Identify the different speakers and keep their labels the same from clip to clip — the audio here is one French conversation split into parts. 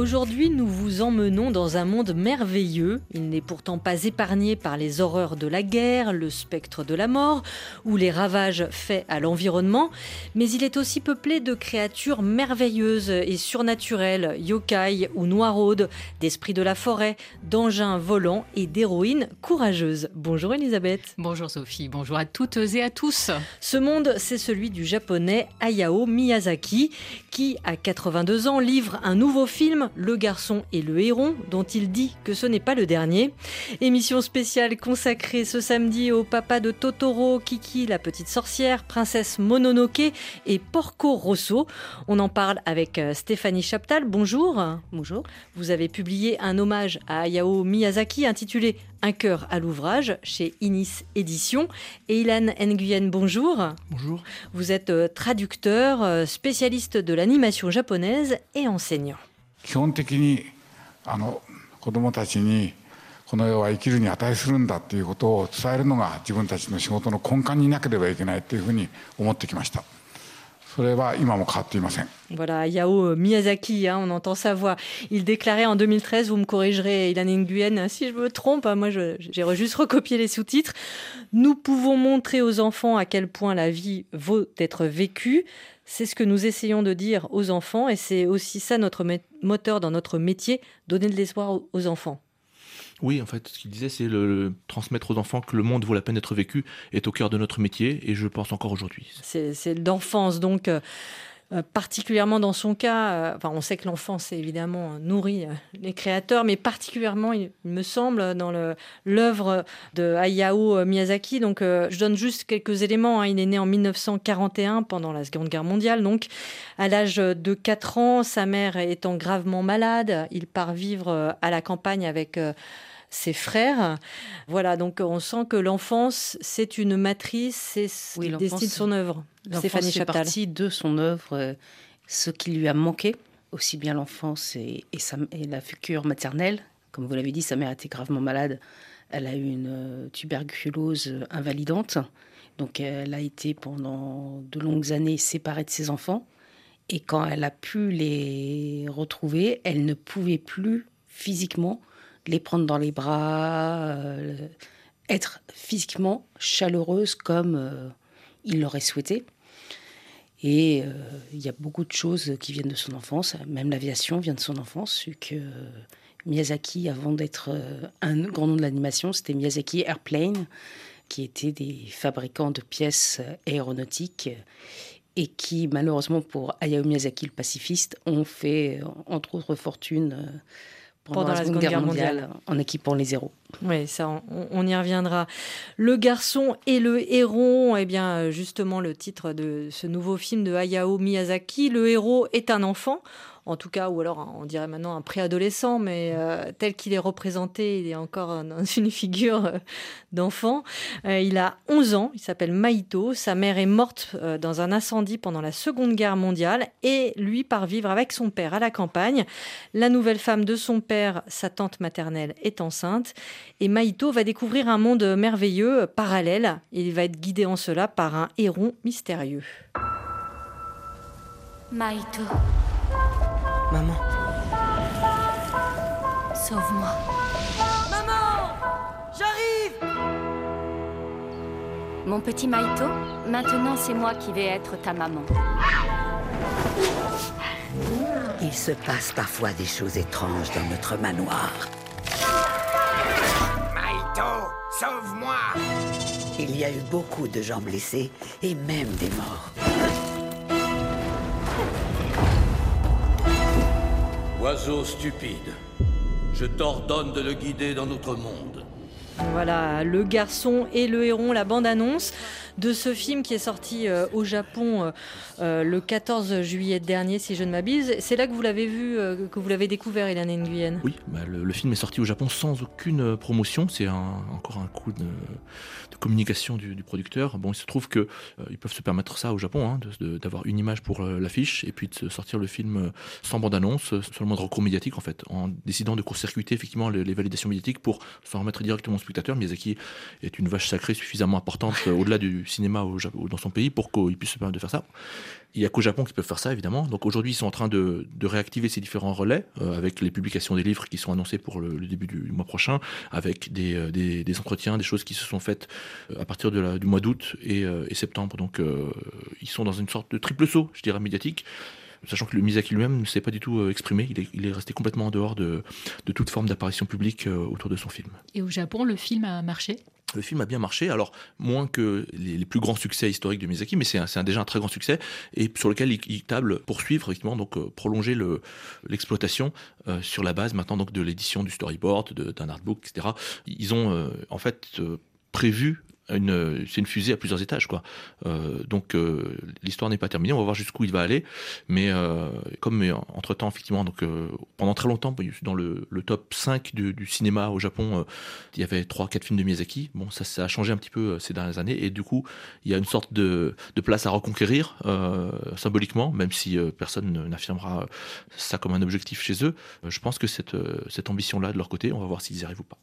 Speaker 1: Aujourd'hui, nous vous emmenons dans un monde merveilleux. Il n'est pourtant pas épargné par les horreurs de la guerre, le spectre de la mort ou les ravages faits à l'environnement, mais il est aussi peuplé de créatures merveilleuses et surnaturelles, yokai ou noiraudes, d'esprits de la forêt, d'engins volants et d'héroïnes courageuses. Bonjour Elisabeth.
Speaker 2: Bonjour Sophie, bonjour à toutes et à tous.
Speaker 1: Ce monde, c'est celui du japonais Hayao Miyazaki, qui, à 82 ans, livre un nouveau film le garçon et le héron, dont il dit que ce n'est pas le dernier. Émission spéciale consacrée ce samedi au papa de Totoro, Kiki, la petite sorcière, princesse Mononoke et Porco Rosso. On en parle avec euh, Stéphanie Chaptal. Bonjour.
Speaker 3: Bonjour.
Speaker 1: Vous avez publié un hommage à Hayao Miyazaki intitulé Un cœur à l'ouvrage chez Inis Éditions. Et Ilan Nguyen, bonjour.
Speaker 4: Bonjour.
Speaker 1: Vous êtes euh, traducteur, euh, spécialiste de l'animation japonaise et enseignant.
Speaker 4: 基本的にあの子どもたちにこの世は生きるに値するんだっていうことを伝えるのが自分たちの仕事の根幹になければいけないっていうふうに思ってきましたそれは今も変わっていません
Speaker 1: Voilà, Yao Miyazaki, hein, on entend sa voix. Il déclarait en 2013, vous me corrigerez, Ilan Nguyen, si je me trompe, hein, moi j'ai juste recopié les sous-titres. Nous pouvons montrer aux enfants à quel point la vie vaut d'être vécue. C'est ce que nous essayons de dire aux enfants et c'est aussi ça notre moteur dans notre métier, donner de l'espoir aux enfants.
Speaker 5: Oui, en fait, ce qu'il disait, c'est le, transmettre aux enfants que le monde vaut la peine d'être vécu est au cœur de notre métier et je pense encore aujourd'hui.
Speaker 1: C'est d'enfance, donc euh, euh, particulièrement dans son cas, euh, enfin, on sait que l'enfance évidemment nourrit euh, les créateurs, mais particulièrement, il, me semble, dans l'œuvre de Hayao Miyazaki. Donc, je donne juste quelques éléments. Hein. Il est né en 1941 pendant la Seconde Guerre mondiale. Donc, à l'âge de 4 ans, sa mère étant gravement malade, il part vivre à la campagne avec ses frères. Voilà, donc on sent que l'enfance, c'est une matrice, c'est ce qui destine son œuvre.
Speaker 3: Stéphanie fait partie de son œuvre, euh, ce qui lui a manqué, aussi bien l'enfance et, et, la future maternelle. Comme vous l'avez dit, sa mère était gravement malade. Elle a eu une euh, tuberculose invalidante. Donc elle a été pendant de longues années séparée de ses enfants. Et quand elle a pu les retrouver, elle ne pouvait plus physiquement les prendre dans les bras, euh, être physiquement chaleureuse comme euh, il l'aurait souhaité. Et euh, il y a beaucoup de choses qui viennent de son enfance, même l'aviation vient de son enfance, vu que Miyazaki, avant d'être un grand nom de l'animation, c'était Miyazaki Airplane, qui était des fabricants de pièces aéronautiques et qui, malheureusement pour Hayao Miyazaki, le pacifiste, ont fait, entre autres fortunes, pendant, la, Seconde Guerre, mondiale, en équipant les héros.
Speaker 1: Oui, ça, on, y reviendra. Le garçon et le héros, eh bien, justement, le titre de ce nouveau film de Hayao Miyazaki. Le héros est un enfant en tout cas, ou alors on dirait maintenant un préadolescent, mais euh, tel qu'il est représenté, il est encore dans une figure euh, d'enfant. Euh, il a 11 ans, il s'appelle Maito, sa mère est morte dans un incendie pendant la Seconde Guerre mondiale et lui part vivre avec son père à la campagne. La nouvelle femme de son père, sa tante maternelle, est enceinte et Maito va découvrir un monde merveilleux, parallèle. Il va être guidé en cela par un héron mystérieux.
Speaker 6: Maito.
Speaker 7: Maman.
Speaker 6: Sauve-moi.
Speaker 7: Maman J'arrive
Speaker 6: Mon petit Maito, maintenant c'est moi qui vais être ta maman.
Speaker 7: Il se passe parfois des choses étranges dans notre manoir.
Speaker 8: Maito, sauve-moi
Speaker 7: Il y a eu beaucoup de gens blessés et même des morts.
Speaker 9: Oiseau stupide, je t'ordonne de le guider dans notre monde.
Speaker 1: Voilà, Le garçon et le héron, la bande-annonce de ce film qui est sorti euh, au Japon euh, euh, le 14 juillet dernier, si je ne m'abuse. C'est là que vous l'avez vu, que vous l'avez découvert, Hélène Nguyen
Speaker 5: Oui, bah, le, film est sorti au Japon sans aucune promotion. C'est encore un coup de, communication du, producteur. Bon, il se trouve que ils peuvent se permettre ça au Japon, hein, d'avoir une image pour l'affiche et puis de sortir le film sans bande-annonce, sur le moindre recours médiatique en fait, en décidant de court-circuiter effectivement les, les, validations médiatiques pour s'en remettre directement au spectateur. Miyazaki est une vache sacrée suffisamment importante au-delà du cinéma dans son pays pour qu'il puisse se permettre de faire ça. Il n'y a qu'au Japon qui peuvent faire ça, évidemment. Donc aujourd'hui, ils sont en train de, réactiver ces différents relais euh, avec les publications des livres qui sont annoncés pour le, début du mois prochain, avec euh, des, des, entretiens, des choses qui se sont faites euh, à partir de du mois d'août et, et, septembre. Donc ils sont dans une sorte de triple saut, je dirais, médiatique sachant que le Miyazaki lui-même ne s'est pas du tout exprimé, il est, il est, resté complètement en dehors de, de toute forme d'apparition publique autour de son film.
Speaker 2: Et au Japon, le film a marché?
Speaker 5: Le film a bien marché, alors moins que les, plus grands succès historiques de Miyazaki, mais c'est déjà un très grand succès et sur lequel il, table poursuivre effectivement donc euh, prolonger l'exploitation euh, sur la base maintenant donc de l'édition du storyboard, d'un artbook, etc. Ils ont euh, en fait prévu c'est une fusée à plusieurs étages, quoi. Euh, donc euh, l'histoire n'est pas terminée. On va voir jusqu'où il va aller. Mais euh, comme entre temps, effectivement, donc pendant très longtemps, dans le, top 5 du, cinéma au Japon, il y avait 3-4 films de Miyazaki. Bon, ça, ça a changé un petit peu ces dernières années. Et du coup, il y a une sorte de, place à reconquérir symboliquement, même si personne n'affirmera ça comme un objectif chez eux. Je pense que cette, cette ambition-là de leur côté, on va voir s'ils y arrivent ou pas.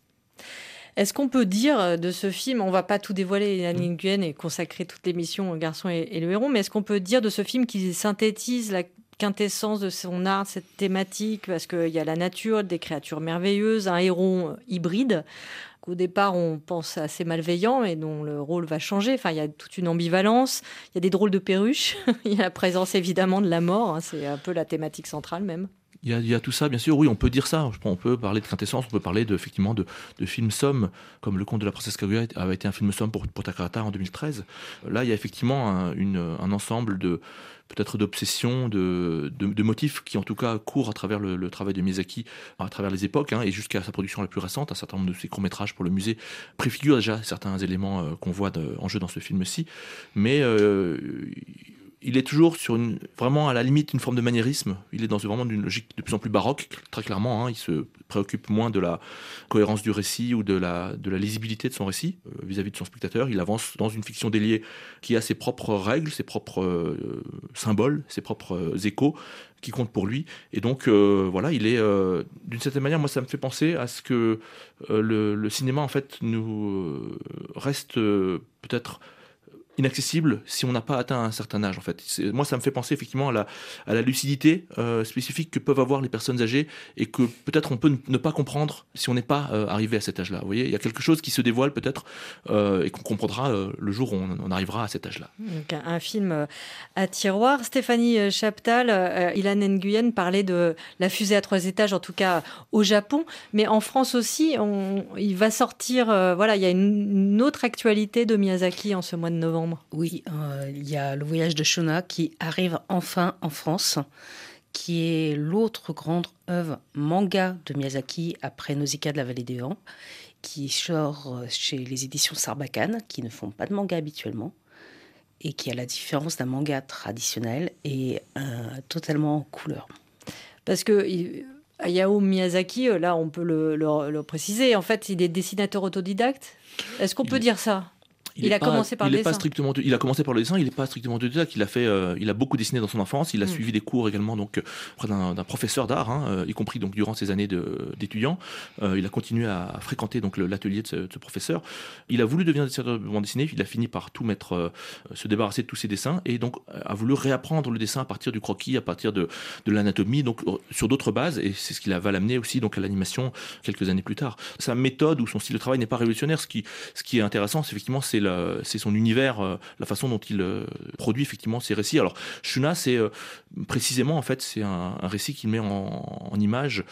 Speaker 1: Est-ce qu'on peut dire de ce film, on va pas tout dévoiler, Yann Nguyen, et consacrer toute l'émission au garçon et, le héros, mais est-ce qu'on peut dire de ce film qu'il synthétise la quintessence de son art, cette thématique, parce qu'il y a la nature, des créatures merveilleuses, un héros hybride, qu'au départ on pense assez malveillant et dont le rôle va changer. Enfin, il y a toute une ambivalence, il y a des drôles de perruches, il y a la présence évidemment de la mort, hein, c'est un peu la thématique centrale même.
Speaker 5: Il y, a, tout ça, bien sûr. Oui, on peut dire ça. On peut parler de quintessence, on peut parler de, effectivement de, de films sommes, comme Le Conte de la Princesse Kaguya avait été un film somme pour, pour Takahata en 2013. Là, il y a effectivement un, ensemble de peut-être d'obsessions, de, de, motifs qui en tout cas courent à travers le, travail de Miyazaki, à travers les époques, hein, et jusqu'à sa production la plus récente. Un certain nombre de ses courts-métrages pour le musée préfigurent déjà certains éléments euh, qu'on voit en jeu dans ce film-ci. Mais euh, il est toujours sur une, vraiment à la limite une forme de maniérisme. Il est dans vraiment une logique de plus en plus baroque, très clairement. Hein. Il se préoccupe moins de la cohérence du récit ou de la, lisibilité de son récit euh, vis-à-vis de son spectateur. Il avance dans une fiction déliée qui a ses propres règles, ses propres euh, symboles, ses propres euh, échos qui comptent pour lui. Et donc, voilà, il est, d'une certaine manière, moi, ça me fait penser à ce que le, cinéma, en fait, nous reste peut-être inaccessible si on n'a pas atteint un certain âge en fait. Moi ça me fait penser effectivement à la, à la lucidité euh, spécifique que peuvent avoir les personnes âgées et que peut-être on peut ne pas comprendre si on n'est pas euh, arrivé à cet âge-là. Vous voyez, il y a quelque chose qui se dévoile peut-être euh, et qu'on comprendra le jour où on, arrivera à cet âge-là.
Speaker 1: Un film à tiroir. Stéphanie Chaptal, Ilan Nguyen parlait de la fusée à trois étages, en tout cas au Japon, mais en France aussi, on, il va sortir, voilà, il y a une autre actualité de Miyazaki en ce mois de novembre.
Speaker 3: Oui, euh, il y a le voyage de Shona qui arrive enfin en France, qui est l'autre grande œuvre manga de Miyazaki après Nausicaa de la vallée des vents, qui sort euh, chez les éditions Sarbacane, qui ne font pas de manga habituellement, et qui a la différence d'un manga traditionnel et totalement en couleur.
Speaker 1: Parce que Hayao Miyazaki, euh, là on peut le, préciser, en fait il est dessinateur autodidacte? Est-ce qu'on peut dire ça? Il, a commencé par le dessin.
Speaker 5: Pas strictement, il a commencé par le dessin. Il n'est pas strictement autodidacte. Il a fait, euh, il a beaucoup dessiné dans son enfance. Il a mm. suivi des cours également donc auprès d'un professeur d'art, hein, euh, y compris donc durant ses années d'étudiant. Euh, il a continué à, fréquenter donc l'atelier de, ce professeur. Il a voulu devenir dessinateur de bande dessinée. Il a fini par tout mettre, se débarrasser de tous ses dessins et donc a voulu réapprendre le dessin à partir du croquis, à partir de, de l'anatomie, donc sur d'autres bases. Et c'est ce qui va l'amener aussi donc à l'animation quelques années plus tard. Sa méthode ou son style de travail n'est pas révolutionnaire. Ce qui, ce qui est intéressant, c'est effectivement c'est il, c'est son univers, la façon dont il produit effectivement ses récits. Alors Shuna, c'est précisément en fait, c'est un, récit qu'il met en, en image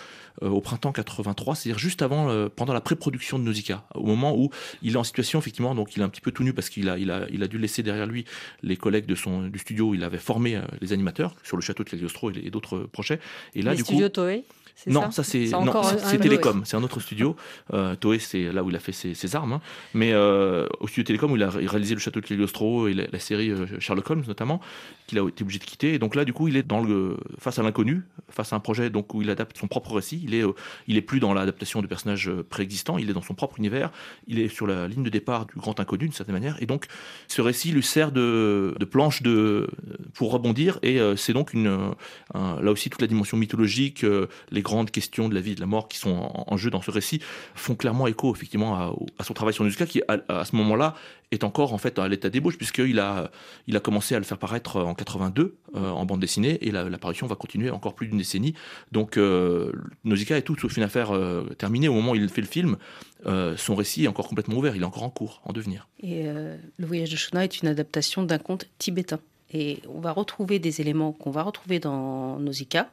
Speaker 5: au printemps 83, c'est-à-dire juste avant, pendant la pré-production de Nausicaa, au moment où il est en situation effectivement, donc il est un petit peu tout nu parce qu'il a, il a, il a dû laisser derrière lui les collègues de son du studio où il avait formé les animateurs sur le château de Cagliostro et, d'autres projets. Et là,
Speaker 1: les
Speaker 5: du coup,
Speaker 1: Toei
Speaker 5: non, ça, c'est c'est Télécom, c'est un autre studio. Euh, Toei, c'est là où il a fait ses, armes. Hein. Mais euh, au studio Télécom, où il a réalisé le château de Cagliostro et la, série euh, Sherlock Holmes notamment, qu'il a été obligé de quitter. Et donc là, du coup, il est dans le face à l'inconnu, face à un projet donc où il adapte son propre récit. Il est euh, il est plus dans l'adaptation de personnages préexistants. Il est dans son propre univers. Il est sur la ligne de départ du grand inconnu d'une certaine manière. Et donc, ce récit lui sert de, de planche de pour rebondir. Et c'est donc une là aussi toute la dimension mythologique, les grandes questions de la vie et de la mort qui sont en, jeu dans ce récit font clairement écho effectivement à, son travail sur Musica qui à, ce moment-là est encore en fait à l'état d'ébauche puisqu'il a, il a commencé à le faire paraître en 82 euh, en bande dessinée et l'apparition va continuer encore plus d'une décennie. Donc euh, est tout sauf une affaire euh, terminée au moment où il fait le film. Euh, son récit est encore complètement ouvert, il est encore en cours, en devenir.
Speaker 3: Et Le voyage de Shona est une adaptation d'un conte tibétain. Et on va retrouver des éléments qu'on va retrouver dans Nausicaa,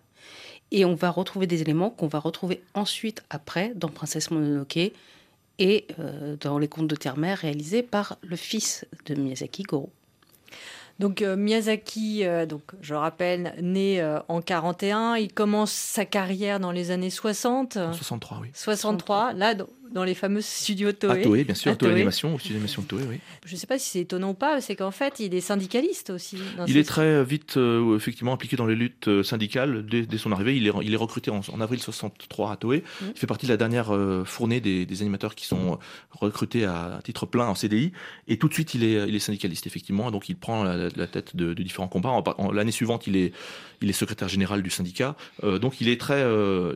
Speaker 3: et on va retrouver des éléments qu'on va retrouver ensuite, après, dans Princesse Mononoke et euh, dans les contes de terre-mère réalisés par le fils de Miyazaki, Goro.
Speaker 1: Donc euh, Miyazaki, euh, donc je rappelle, né en 41, il commence sa carrière dans les années 60.
Speaker 5: 63, oui.
Speaker 1: 63, là dans les fameux studios Toei.
Speaker 5: Ah, Toei, bien sûr, Toei Animation, studio d'animation de Toei, oui.
Speaker 1: Je ne sais pas si c'est étonnant ou pas, c'est qu'en fait, il est syndicaliste aussi.
Speaker 5: il est très vite, euh, effectivement, impliqué dans les luttes euh, syndicales dès, son arrivée. Il est, il est recruté en, avril 63 à Toei. Mmh. Il fait partie de la dernière euh, fournée des, animateurs qui sont recrutés à, titre plein en CDI. Et tout de suite, il est, il est syndicaliste, effectivement. Donc, il prend la, tête de, différents combats. L'année suivante, il est, il est secrétaire général du syndicat. donc, il est très,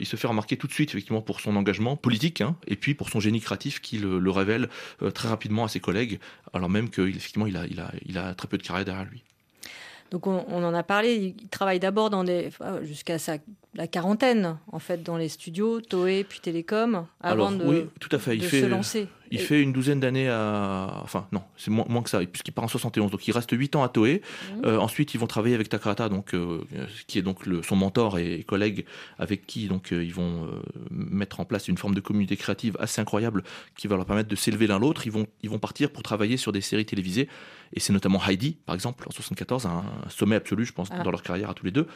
Speaker 5: il se fait remarquer tout de suite, effectivement, pour son engagement politique, hein, et puis pour son génie créatif qui le, révèle euh, très rapidement à ses collègues, alors même qu'effectivement il a, il, a, il a très peu de carrière derrière lui.
Speaker 1: Donc on, en a parlé, il travaille d'abord dans des jusqu'à la quarantaine en fait dans les studios Toei puis Télécom avant de,
Speaker 5: oui, tout à fait.
Speaker 1: Il
Speaker 5: fait,
Speaker 1: se lancer.
Speaker 5: Il fait une douzaine d'années à. Enfin, non, c'est moins, moins, que ça, puisqu'il part en 71. Donc, il reste 8 ans à Toei. Mhm. Euh, ensuite, ils vont travailler avec Takahata, donc, euh, qui est donc le, son mentor et, collègue, avec qui donc, euh, ils vont mettre en place une forme de communauté créative assez incroyable qui va leur permettre de s'élever l'un l'autre. Ils vont, ils vont partir pour travailler sur des séries télévisées. Et c'est notamment Heidi, par exemple, en 74, un, sommet absolu, je pense, ah. dans leur carrière à tous les deux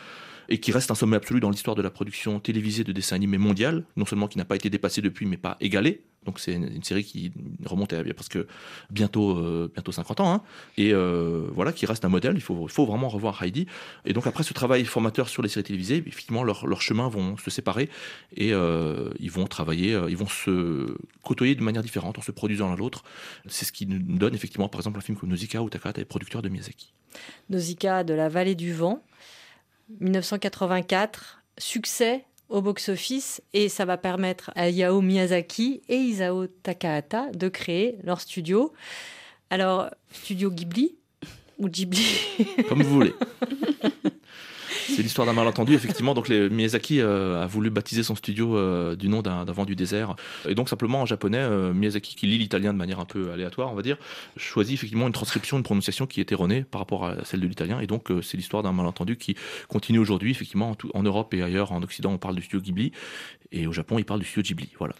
Speaker 5: et qui reste un sommet absolu dans l'histoire de la production télévisée de dessins animés mondial, non seulement qui n'a pas été dépassé depuis, mais pas égalé. Donc c'est une, série qui remonte à parce que bientôt, euh, bientôt 50 ans, hein, et euh, voilà, qui reste un modèle. Il faut, faut vraiment revoir Heidi. Et donc après ce travail formateur sur les séries télévisées, effectivement leurs leur chemins vont se séparer et euh, ils vont travailler, ils vont se côtoyer de manière différente en se produisant l'un l'autre. C'est ce qui nous donne effectivement, par exemple, un film comme Nausicaa où Takahata est producteur de Miyazaki.
Speaker 1: Nausicaa de la vallée du vent, 1984, succès au box-office et ça va permettre à Yao Miyazaki et Isao Takahata de créer leur studio. Alors, studio Ghibli ou Ghibli?
Speaker 5: Comme vous voulez. C'est l'histoire d'un malentendu, effectivement. Donc, Miyazaki euh, a voulu baptiser son studio euh, du nom d'un vent du désert. Et donc, simplement en japonais, euh, Miyazaki, qui lit l'italien de manière un peu aléatoire, on va dire, choisit effectivement une transcription, une prononciation qui est erronée par rapport à celle de l'italien. Et donc, c'est l'histoire d'un malentendu qui continue aujourd'hui, effectivement, en, en Europe et ailleurs, en Occident, on parle du studio Ghibli. Et au Japon, il parle du studio Ghibli. Voilà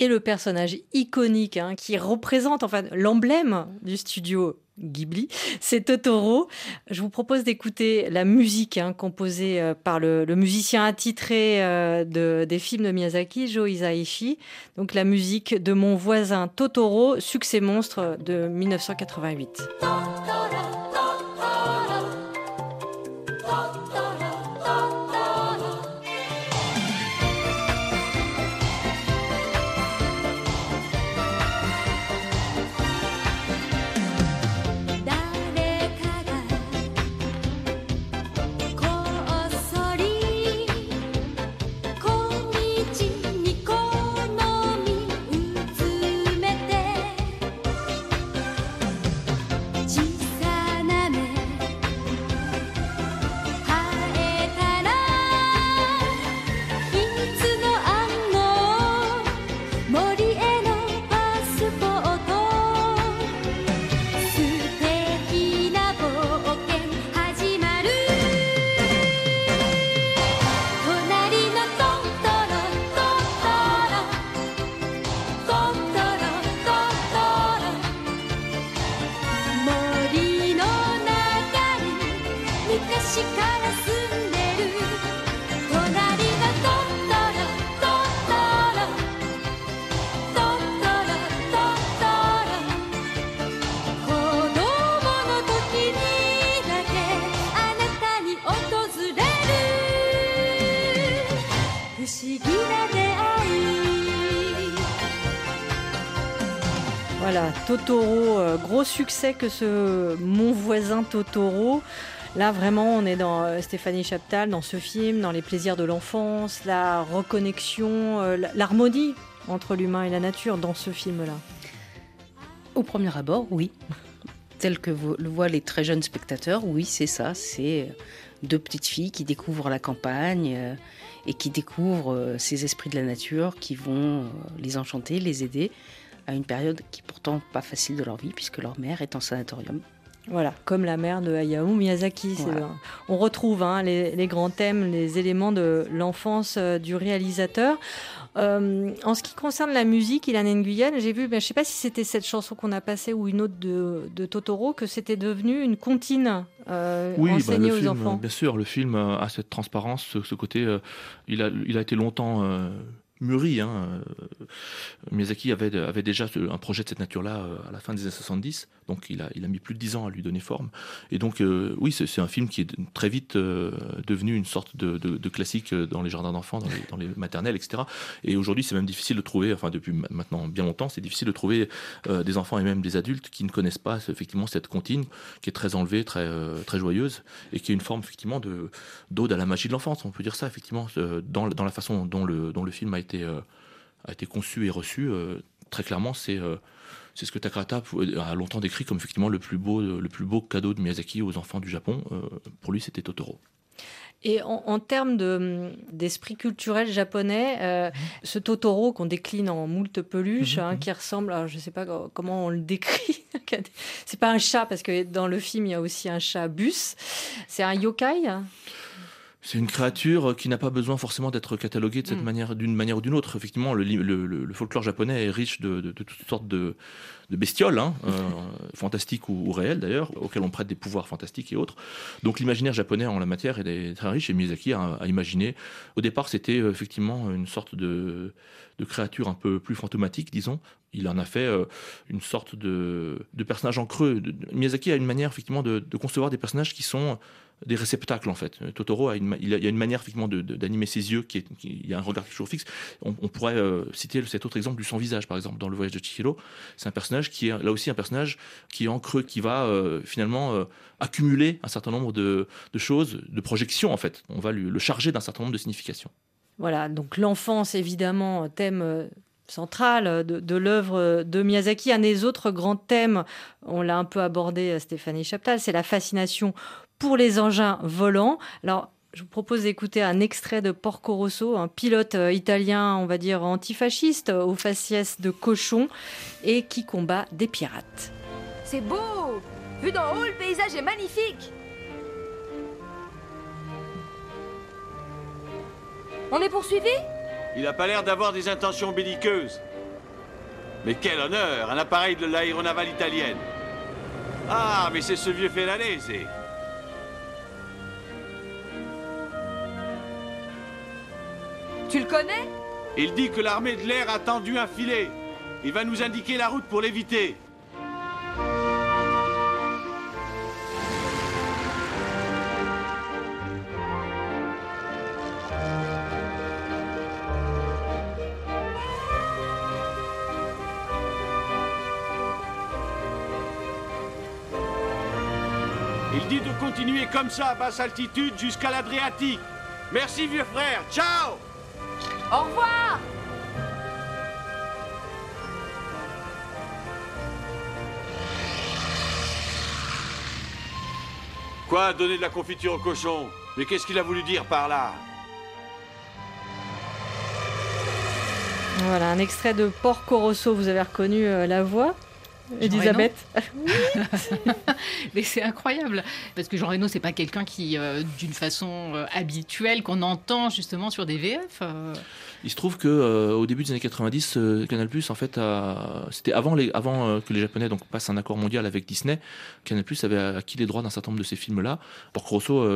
Speaker 1: et le personnage iconique hein, qui représente enfin l'emblème du studio Ghibli, c'est Totoro. Je vous propose d'écouter la musique hein, composée euh, par le, musicien attitré euh, de, des films de Miyazaki, Joe Hisaishi. Donc la musique de mon voisin Totoro, succès monstre de 1988. Voilà, Totoro, euh, gros succès que ce Mon voisin Totoro. Là, vraiment, on est dans euh, Stéphanie Chaptal, dans ce film, dans les plaisirs de l'enfance, la reconnexion, euh, l'harmonie entre l'humain et la nature dans ce film-là.
Speaker 3: Au premier abord, oui. Tel que le voient les très jeunes spectateurs, oui, c'est ça. C'est deux petites filles qui découvrent la campagne et qui découvrent ces esprits de la nature qui vont les enchanter, les aider à une période qui pourtant pas facile de leur vie puisque leur mère est en sanatorium.
Speaker 1: Voilà, comme la mère de Hayao Miyazaki. On retrouve hein, les, grands thèmes, les éléments de l'enfance euh, du réalisateur. Euh, en ce qui concerne la musique, Ilan Nguyen, j'ai vu, ben, je ne sais pas si c'était cette chanson qu'on a passée ou une autre de, Totoro, que c'était devenu une comptine euh,
Speaker 5: oui, bah,
Speaker 1: enseignée
Speaker 5: aux
Speaker 1: enfants.
Speaker 5: Bien sûr, le film a cette transparence, ce, côté. il, a, il a été longtemps mûri. Hein. Euh, Miyazaki avait, déjà un projet de cette nature-là euh, à la fin des années 70, donc il a, mis plus de dix ans à lui donner forme. Et donc, euh, oui, c'est un film qui est très vite devenu une sorte de, classique dans les jardins d'enfants, dans les, maternelles, etc. Et aujourd'hui, c'est même difficile de trouver, enfin depuis maintenant bien longtemps, c'est difficile de trouver des enfants et même des adultes qui ne connaissent pas effectivement cette comptine, qui est très enlevée, très, joyeuse, et qui est une forme effectivement d'ode à la magie de l'enfance, on peut dire ça effectivement, dans, la façon dont le film a été euh, a été conçu et reçu, euh, très clairement, c'est euh, c'est ce que Takahata a longtemps décrit comme effectivement le plus beau, le plus beau cadeau de Miyazaki aux enfants du Japon. pour lui, c'était Totoro.
Speaker 1: Et en, termes d'esprit culturel japonais, ce Totoro qu'on décline en moult peluches, mhm, hein, mhm. qui ressemble, je ne sais pas comment on le décrit, c'est pas un chat parce que dans le film il y a aussi un chat bus, c'est un yokai?
Speaker 5: C'est une créature qui n'a pas besoin forcément d'être cataloguée de cette mm. manière, d'une manière ou d'une autre. Effectivement, le, le, folklore japonais est riche de, toutes sortes de, bestioles, hein, euh, fantastiques ou, réelles d'ailleurs, auxquelles on prête des pouvoirs fantastiques et autres. Donc l'imaginaire japonais en la matière est très riche et Miyazaki a, imaginé. Au départ, c'était euh, effectivement une sorte de, créature un peu plus fantomatique, disons. Il en a fait euh, une sorte de, personnage en creux. Miyazaki a une manière effectivement de concevoir des personnages qui sont des réceptacles en fait. Totoro a une, il, a une manière effectivement d'animer ses yeux qui, est, il y a un regard toujours fixe. On, pourrait euh, citer cet autre exemple du sans visage par exemple dans le voyage de Chihiro. C'est un personnage qui est là aussi un personnage qui est en creux, qui va euh, finalement euh, accumuler un certain nombre de, choses, de projections en fait. On va lui, le charger d'un certain nombre de significations.
Speaker 1: Voilà, donc l'enfance évidemment thème central de, de l'œuvre de Miyazaki. Un des autres grands thèmes, on l'a un peu abordé Stéphanie Chaptal, c'est la fascination pour les engins volants. Alors, je vous propose d'écouter un extrait de Porco Rosso, un pilote euh, italien, on va dire antifasciste, au faciès de cochon, et qui combat des pirates.
Speaker 9: C'est beau Vu d'en haut, le paysage est magnifique On est poursuivi?
Speaker 10: Il n'a pas l'air d'avoir des intentions belliqueuses. Mais quel honneur Un appareil de l'aéronavale italienne Ah, mais c'est ce vieux Félanese
Speaker 9: Tu le connais
Speaker 10: Il dit que l'armée de l'air a tendu un filet. Il va nous indiquer la route pour l'éviter. Il dit de continuer comme ça à basse altitude jusqu'à l'Adriatique. Merci vieux frère, ciao
Speaker 9: au revoir.
Speaker 10: Quoi, donner de la confiture au cochon? Mais qu'est-ce qu'il a voulu dire par là?
Speaker 1: Voilà, un extrait de Porco Rosso, vous avez reconnu euh, la voix Elisabeth
Speaker 2: Mais c'est incroyable parce que Jean Reno c'est pas quelqu'un qui euh, d'une façon euh, habituelle qu'on entend justement sur des VF. Euh.
Speaker 5: Il se trouve que au début des années 90 Canal+ en fait c'était avant les avant que les japonais donc passent un accord mondial avec Disney, Canal+ avait acquis les droits d'un certain nombre de ces films là. Porco Rosso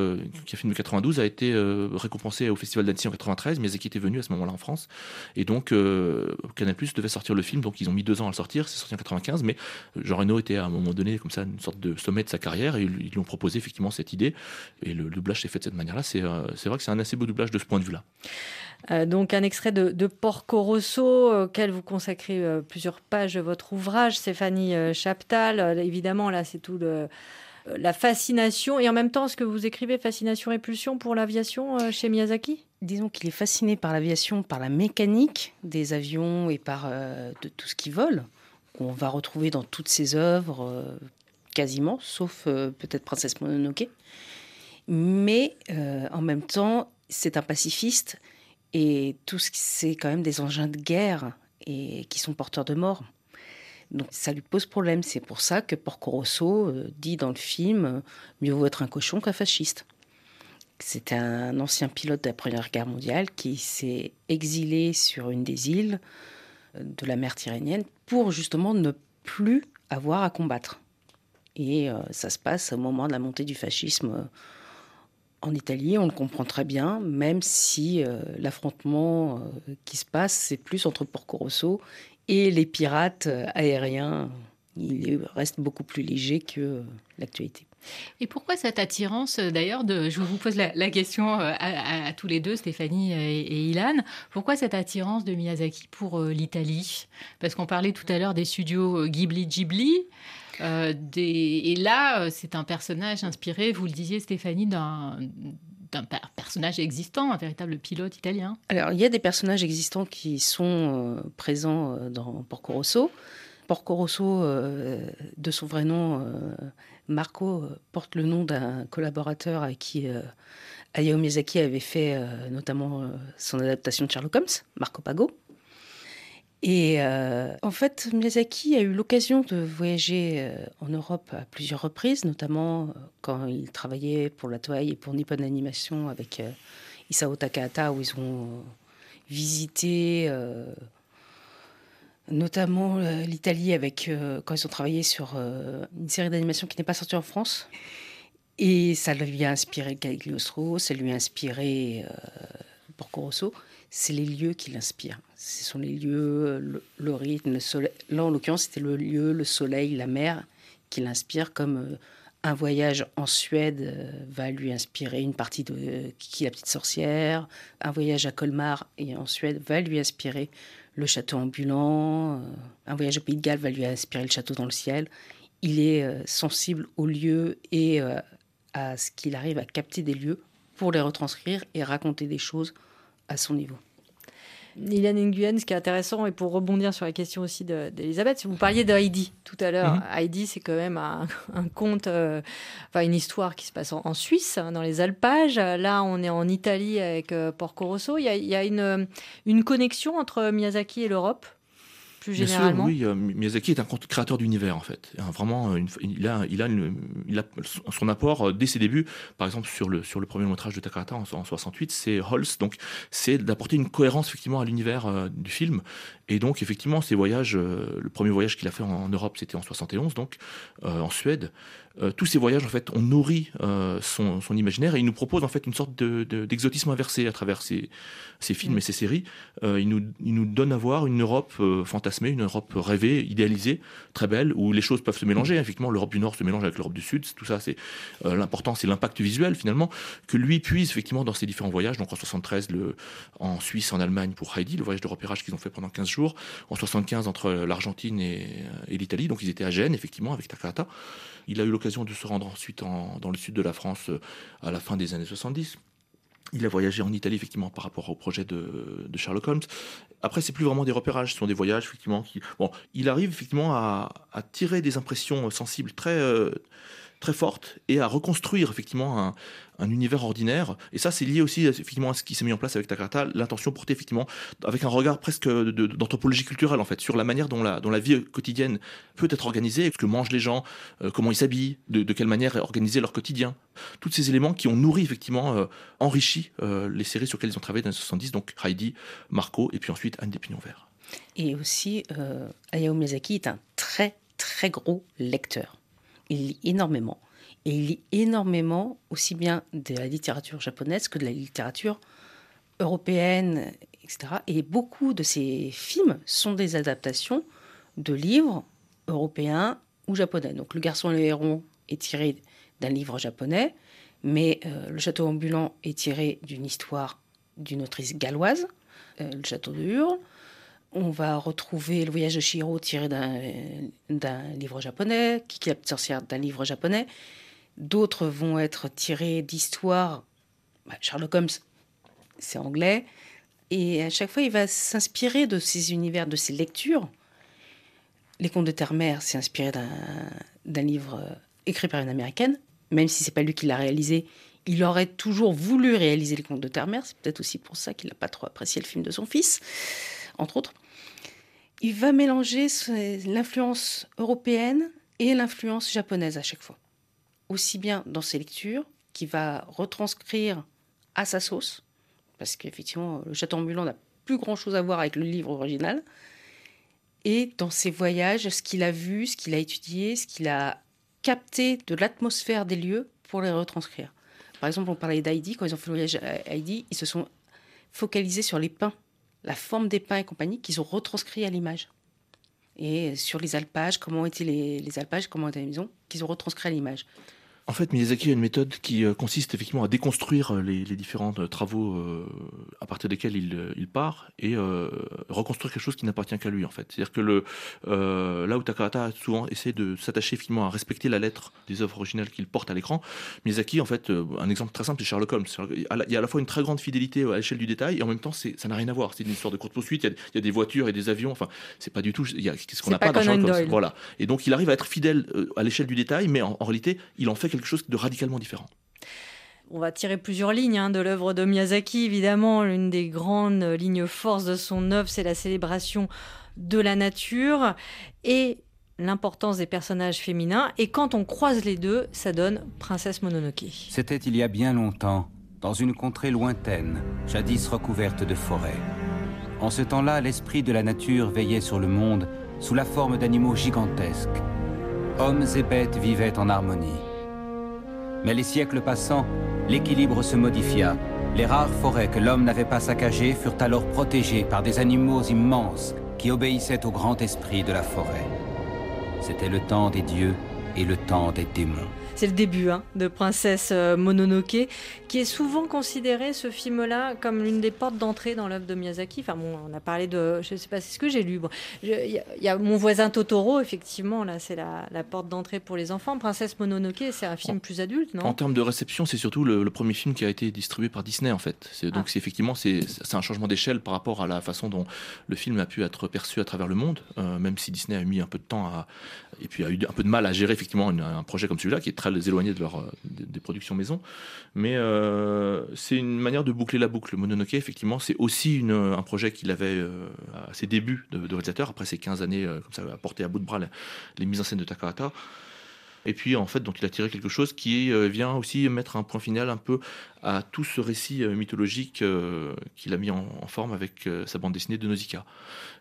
Speaker 5: qui a film de 92 a été récompensé au festival d'Annecy en 93, mais qui était venu à ce moment-là en France et donc Canal+ devait sortir le film donc ils ont mis deux ans à le sortir, c'est sorti en 95 mais Jean Reno était à un moment donné comme ça une sorte de sommet de sa carrière et ils lui ont proposé effectivement cette idée et le doublage s'est fait de cette manière-là. C'est vrai que c'est un assez beau doublage de ce point de vue-là.
Speaker 1: Euh, donc un extrait de, Porco Rosso, auquel vous consacrez euh, plusieurs pages de votre ouvrage, Stéphanie euh, Chaptal. évidemment, là, c'est tout la fascination et en même temps, ce que vous écrivez, fascination et pulsion pour l'aviation chez Miyazaki?
Speaker 3: Disons qu'il est fasciné par l'aviation, par la mécanique des avions et par de tout ce qui vole, qu'on va retrouver dans toutes ses œuvres, quasiment, sauf peut-être Princesse Mononoke. Mais en même temps, c'est un pacifiste et tout ce c'est quand même des engins de guerre et qui sont porteurs de mort. Donc ça lui pose problème. C'est pour ça que Porco Rosso euh, dit dans le film mieux vaut être un cochon qu'un fasciste. C'est un ancien pilote de la Première Guerre mondiale qui s'est exilé sur une des îles euh, de la mer Tyrrhénienne pour justement ne plus avoir à combattre. Et euh, ça se passe au moment de la montée du fascisme en Italie, on le comprend très bien, même si euh, l'affrontement euh, qui se passe, c'est plus entre Porco Rosso et les pirates euh, aériens. Il reste beaucoup plus léger que l'actualité.
Speaker 2: Et pourquoi cette attirance, d'ailleurs, de, je vous pose la, question à, tous les deux, Stéphanie et, Ilan, pourquoi cette attirance de Miyazaki pour l'Italie? Parce qu'on parlait tout à l'heure des studios Ghibli-Ghibli. Euh, et là, euh, c'est un personnage inspiré, vous le disiez Stéphanie, d'un personnage existant, un véritable pilote italien.
Speaker 3: Alors, il y a des personnages existants qui sont euh, présents dans Porco Rosso. Porco Rosso, de son vrai nom, Marco, porte le nom d'un collaborateur avec qui Hayao Miyazaki avait fait notamment son adaptation de Sherlock Holmes, Marco Pago. Et euh, en fait, Miyazaki a eu l'occasion de voyager euh, en Europe à plusieurs reprises, notamment euh, quand il travaillait pour la Toei et pour Nippon Animation avec Isao Takahata, où ils ont visité notamment l'Italie avec quand ils ont travaillé sur une série d'animation qui n'est pas sortie en France. Et ça lui a inspiré Cagliostro, ça lui a inspiré Porco Rosso c'est les lieux qui l'inspirent. Ce sont les lieux, le, rythme, le soleil. Là, en l'occurrence, c'était le lieu, le soleil, la mer qui l'inspire, comme euh, un voyage en Suède euh, va lui inspirer une partie de Kiki la petite sorcière. Un voyage à Colmar et en Suède va lui inspirer le château ambulant. Euh, un voyage au Pays de Galles va lui inspirer le château dans le ciel. Il est sensible aux lieux et à ce qu'il arrive à capter des lieux pour les retranscrire et raconter des choses à son niveau.
Speaker 1: Liliane Nguyen, ce qui est intéressant, et pour rebondir sur la question aussi d'Elisabeth, si vous parliez de Heidi tout à l'heure, mhm. Heidi, c'est quand même un, conte, euh, enfin une histoire qui se passe en, Suisse, hein, dans les alpages. Là, on est en Italie avec euh, Porco Rosso. Il y a, il y a une, une connexion entre Miyazaki et l'Europe? Bien Sûr,
Speaker 5: oui, euh, Miyazaki est un créateur d'univers en fait. Vraiment, il, a, il, a il, a, son apport euh, dès ses débuts. Par exemple, sur le, sur le premier montage de Takahata en, en 68, c'est Holz. Donc, c'est d'apporter une cohérence effectivement à l'univers euh, du film. Et donc, effectivement, ces voyages, le premier voyage qu'il a fait en, Europe, c'était en 71, donc en Suède. Euh, tous ces voyages, en fait, ont nourri euh, son, imaginaire et il nous propose en fait une sorte d'exotisme inversé à travers ces, films mm. et ces séries. Euh, il, nous, il nous donne à voir une Europe fantasmée, une Europe rêvée, idéalisée, très belle, où les choses peuvent se mélanger. Effectivement, l'Europe du Nord se mélange avec l'Europe du Sud. Tout ça, c'est l'important, c'est l'impact visuel finalement que lui puise effectivement dans ses différents voyages. Donc en 73, le, en Suisse, en Allemagne pour Heidi, le voyage de repérage qu'ils ont fait pendant 15 jours. En 75, entre l'Argentine et, et l'Italie. Donc ils étaient à Gênes, effectivement, avec Takahata. Il a eu l'occasion de se rendre ensuite dans le sud de la France euh, à la fin des années 70. Il a voyagé en Italie, effectivement, par rapport au projet de, Sherlock Holmes. Après, c'est plus vraiment des repérages, ce sont des voyages, effectivement. Qui... Bon, il arrive, effectivement, à, tirer des impressions sensibles très, euh, très forte et à reconstruire effectivement un, un univers ordinaire. Et ça, c'est lié aussi effectivement à ce qui s'est mis en place avec Takata, l'intention portée effectivement avec un regard presque d'anthropologie culturelle en fait sur la manière dont la, dont la vie quotidienne peut être organisée, ce que mangent les gens, euh, comment ils s'habillent, de, quelle manière est organisé leur quotidien. Tous ces éléments qui ont nourri effectivement, euh, enrichi euh, les séries sur lesquelles ils ont travaillé dans les 70, donc Heidi, Marco et puis ensuite Anne des Pignons Verts.
Speaker 3: Et aussi, Hayao Miyazaki est un très très gros lecteur il lit énormément. Et il lit énormément aussi bien de la littérature japonaise que de la littérature européenne, etc. Et beaucoup de ses films sont des adaptations de livres européen ou japonais. Donc le garçon et le héron est tiré d'un livre japonais, mais euh, le château ambulant est tiré d'une histoire d'une autrice galloise, euh, le château de Hurle. On va retrouver le voyage de Shiro tiré d'un livre japonais, Kiki la sorcière d'un livre japonais. D'autres vont être tirés d'histoires. Bah, Sherlock Holmes, c'est anglais. Et à chaque fois, il va s'inspirer de ces univers, de ces lectures. Les contes de Terre-Mère, c'est inspiré d'un livre euh, écrit par une américaine, même si c'est pas lui qui l'a réalisé. Il aurait toujours voulu réaliser les contes de Terre-Mère. C'est peut-être aussi pour ça qu'il n'a pas trop apprécié le film de son fils, entre autres. Il va mélanger l'influence européenne et l'influence japonaise à chaque fois. Aussi bien dans ses lectures, qu'il va retranscrire à sa sauce, parce qu'effectivement, le château ambulant n'a plus grand-chose à voir avec le livre original, et dans ses voyages, ce qu'il a vu, ce qu'il a étudié, ce qu'il a capté de l'atmosphère des lieux pour les retranscrire. Par exemple, on parlait d'Heidi, quand ils ont fait le voyage à Heidi, ils se sont focalisés sur les pins, la forme des pins et compagnie, qu'ils ont retranscrit à l'image. Et sur les alpages, comment étaient les, les alpages, comment étaient les maisons, qu'ils ont retranscrit à l'image.
Speaker 5: En fait, Miyazaki a une méthode qui euh, consiste effectivement à déconstruire euh, les, différents euh, travaux à partir desquels il, part et reconstruire quelque chose qui n'appartient qu'à lui. En fait, c'est-à-dire que le, là où Takahata a souvent essayé de s'attacher finalement à respecter la lettre des œuvres originales qu'il porte à l'écran, Miyazaki, en fait, un exemple très simple, c'est Sherlock Holmes. Il y a à la fois une très grande fidélité à l'échelle du détail et en même temps, ça n'a rien à voir. C'est une histoire de courte poursuite. Il, il, y a des voitures et des avions. Enfin, c'est pas du tout. Il y a ce qu'on n'a pas, dans Sherlock Holmes? Voilà. Et donc, il arrive à être fidèle à l'échelle du détail, mais en, en réalité, il en fait quelque chose de radicalement différent.
Speaker 1: On va tirer plusieurs lignes hein, de l'œuvre de Miyazaki. Évidemment, l'une des grandes lignes forces de son œuvre, c'est la célébration de la nature et l'importance des personnages féminins. Et quand on croise les deux, ça donne Princesse Mononoke.
Speaker 11: C'était il y a bien longtemps, dans une contrée lointaine, jadis recouverte de forêts. En ce temps-là, l'esprit de la nature veillait sur le monde sous la forme d'animaux gigantesques. Hommes et bêtes vivaient en harmonie. Mais les siècles passant, l'équilibre se modifia. Les rares forêts que l'homme n'avait pas saccagées furent alors protégées par des animaux immenses qui obéissaient au grand esprit de la forêt. C'était le temps des dieux et le temps des démons.
Speaker 1: C'est le début hein, de Princesse euh, Mononoke, qui est souvent considéré, ce film-là, comme l'une des portes d'entrée dans l'œuvre de Miyazaki. Enfin, bon, on a parlé de. Je ne sais pas, c'est ce que j'ai lu. Il y, a Mon voisin Totoro, effectivement, là, c'est la, porte d'entrée pour les enfants. Princesse Mononoke, c'est un film plus adulte, non?
Speaker 5: En termes de réception, c'est surtout le, premier film qui a été distribué par Disney, en fait. Donc, ah. c'est effectivement, c'est un changement d'échelle par rapport à la façon dont le film a pu être perçu à travers le monde, euh, même si Disney a mis un peu de temps à. Et puis a eu un peu de mal à gérer, effectivement, un projet comme celui-là, qui est très éloigné de leur, euh, des, productions maison. Mais euh, c'est une manière de boucler la boucle. Mononoke, effectivement, c'est aussi une, un projet qu'il avait euh, à ses débuts de, réalisateur, après ses 15 années comme ça, à porter à bout de bras les, mises en scène de Takahata. Et puis, en fait, donc, il a tiré quelque chose qui vient aussi mettre un point final un peu à tout ce récit mythologique qu'il a mis en, forme avec sa bande dessinée de Nausicaa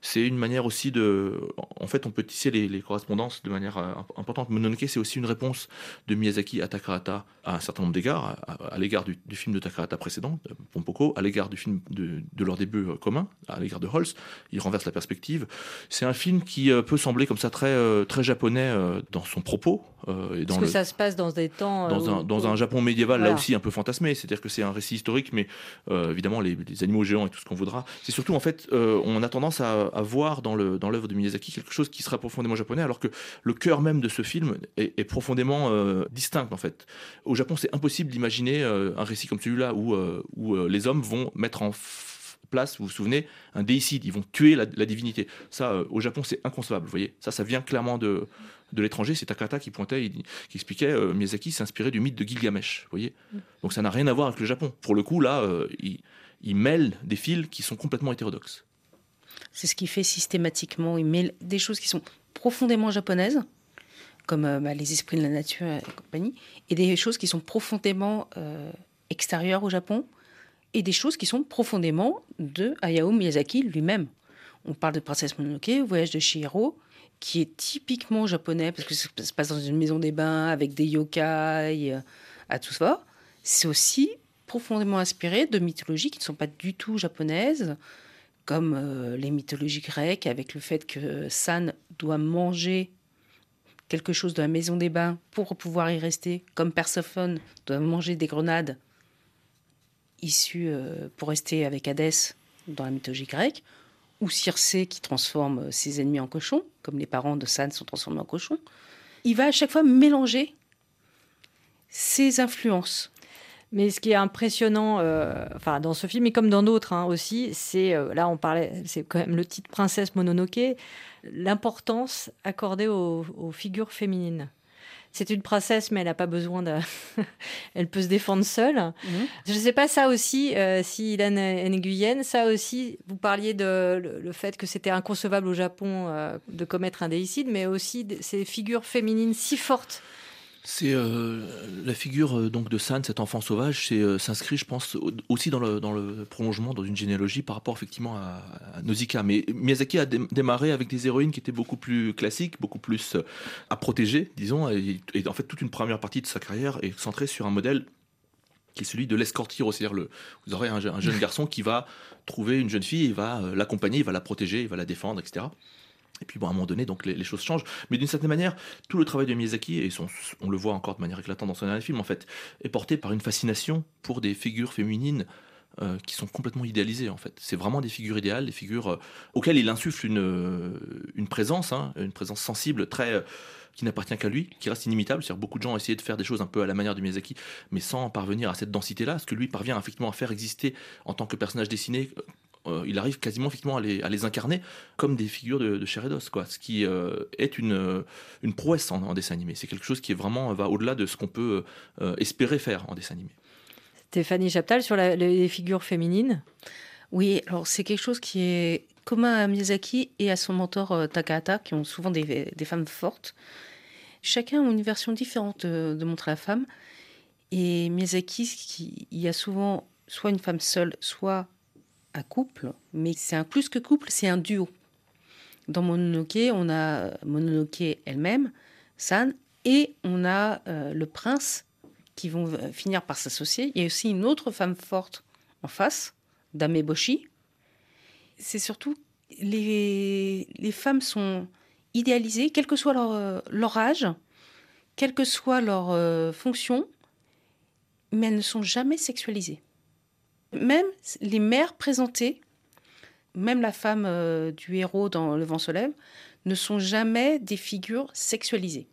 Speaker 5: c'est une manière aussi de. En fait, on peut tisser les, correspondances de manière euh, importante. Mononoke, c'est aussi une réponse de Miyazaki à Takahata à un certain nombre d'égards, à, l'égard du, film de Takahata précédent, Pompoko, à l'égard du film de, leur début euh, commun, à l'égard de Holst. Il renverse la perspective. C'est un film qui euh, peut sembler comme ça très, très japonais dans son propos.
Speaker 1: et dans Parce que ça se passe dans des temps.
Speaker 5: Dans, un, Japon médiéval, là aussi un peu fantasmé. C'est-à-dire que c'est un récit historique, mais évidemment, les, animaux géants et tout ce qu'on voudra. C'est surtout, en fait, on a tendance à voir dans l'œuvre de Miyazaki quelque chose qui sera profondément japonais, alors que le cœur même de ce film est, profondément euh, distinct en fait. Au Japon, c'est impossible d'imaginer euh, un récit comme celui-là où, euh, où les hommes vont mettre en place, vous vous souvenez, un déicide, ils vont tuer la, divinité. Ça, au Japon, c'est inconcevable, vous voyez. Ça, ça vient clairement de, de l'étranger. C'est Takata qui pointait, qui expliquait, Miyazaki s'inspirait du mythe de Gilgamesh, voyez. Mm. Donc ça n'a rien à voir avec le Japon. Pour le coup, là, il, il mêle des fils qui sont complètement hétérodoxes.
Speaker 3: C'est ce qu'il fait systématiquement. Il met des choses qui sont profondément japonaises, comme euh, bah, les esprits de la nature et compagnie, et des choses qui sont profondément euh, extérieures au Japon, et des choses qui sont profondément de Hayao Miyazaki lui-même. On parle de Princesse Mononoke, Voyage de Chihiro, qui est typiquement japonais, parce que ça se passe dans une maison des bains avec des yokai, euh, à tout ça. C'est aussi profondément inspiré de mythologies qui ne sont pas du tout japonaises, comme euh, les mythologies grecques, avec le fait que San doit manger quelque chose de la maison des bains pour pouvoir y rester, comme Perséphone doit manger des grenades issues euh, pour rester avec Hadès dans la mythologie grecque, ou Circé qui transforme ses ennemis en cochons, comme les parents de San sont transformés en cochons. Il va à chaque fois mélanger ses influences.
Speaker 1: Mais ce qui est impressionnant, euh, enfin dans ce film et comme dans d'autres hein, aussi, c'est euh, là on parlait, c'est quand même le titre Princesse Mononoke, l'importance accordée aux, figures féminines. C'est une princesse, mais elle n'a pas besoin de. elle peut se défendre seule. Mhm. Je ne sais pas ça aussi, euh, si Ilan Nguyen, ça aussi, vous parliez de le, fait que c'était inconcevable au Japon de commettre un déicide, mais aussi ces figures féminines si fortes
Speaker 5: c'est euh, la figure euh, donc de San, cet enfant sauvage, c'est euh, s'inscrit, je pense, aussi dans le, prolongement, dans une généalogie par rapport effectivement à, Nausicaa. Mais Miyazaki a démarré avec des héroïnes qui étaient beaucoup plus classiques, beaucoup plus à protéger, disons. Et, en fait, toute une première partie de sa carrière est centrée sur un modèle qui est celui de l'escortir, c'est-à-dire le, vous aurez un, un, jeune garçon qui va trouver une jeune fille, il va l'accompagner, il va la protéger, il va la défendre, etc. Et puis bon, à un moment donné, donc les, choses changent. Mais d'une certaine manière, tout le travail de Miyazaki, et on le voit encore de manière éclatante dans son dernier film, en fait, est porté par une fascination pour des figures féminines euh, qui sont complètement idéalisées en fait. C'est vraiment des figures idéales, des figures euh, auxquelles il insuffle une, euh, présence, hein, une présence sensible, très qui n'appartient qu'à lui, qui reste inimitable. C'est-à-dire beaucoup de gens ont essayé de faire des choses un peu à la manière de Miyazaki, mais sans parvenir à cette densité-là, ce que lui parvient effectivement à faire exister en tant que personnage dessiné euh, il arrive quasiment effectivement à les, incarner comme des figures de, de chair et d'os, quoi. Ce qui euh, est une, euh, une prouesse en, dessin animé. C'est quelque chose qui est vraiment va au-delà de ce qu'on peut espérer faire en dessin animé.
Speaker 1: Stéphanie Chaptal sur les figures féminines?
Speaker 3: Oui, alors c'est quelque chose qui est commun à Miyazaki et à son mentor Takahata, qui ont souvent des, femmes fortes. Chacun a une version différente de, montrer la femme. Et Miyazaki, il y a souvent soit une femme seule, soit un couple, mais c'est un plus que couple, c'est un duo. Dans Mononoke, on a Mononoke elle-même, San, et on a euh, le prince qui vont euh, finir par s'associer. Il y a aussi une autre femme forte en face, Dame Boshi. C'est surtout les, les femmes sont idéalisées, quel que soit leur, euh, leur âge, quelle que soit leur fonction, mais elles ne sont jamais sexualisées. Même les mères présentées, même la femme euh, du héros dans Le vent se lève, ne sont jamais des figures sexualisées.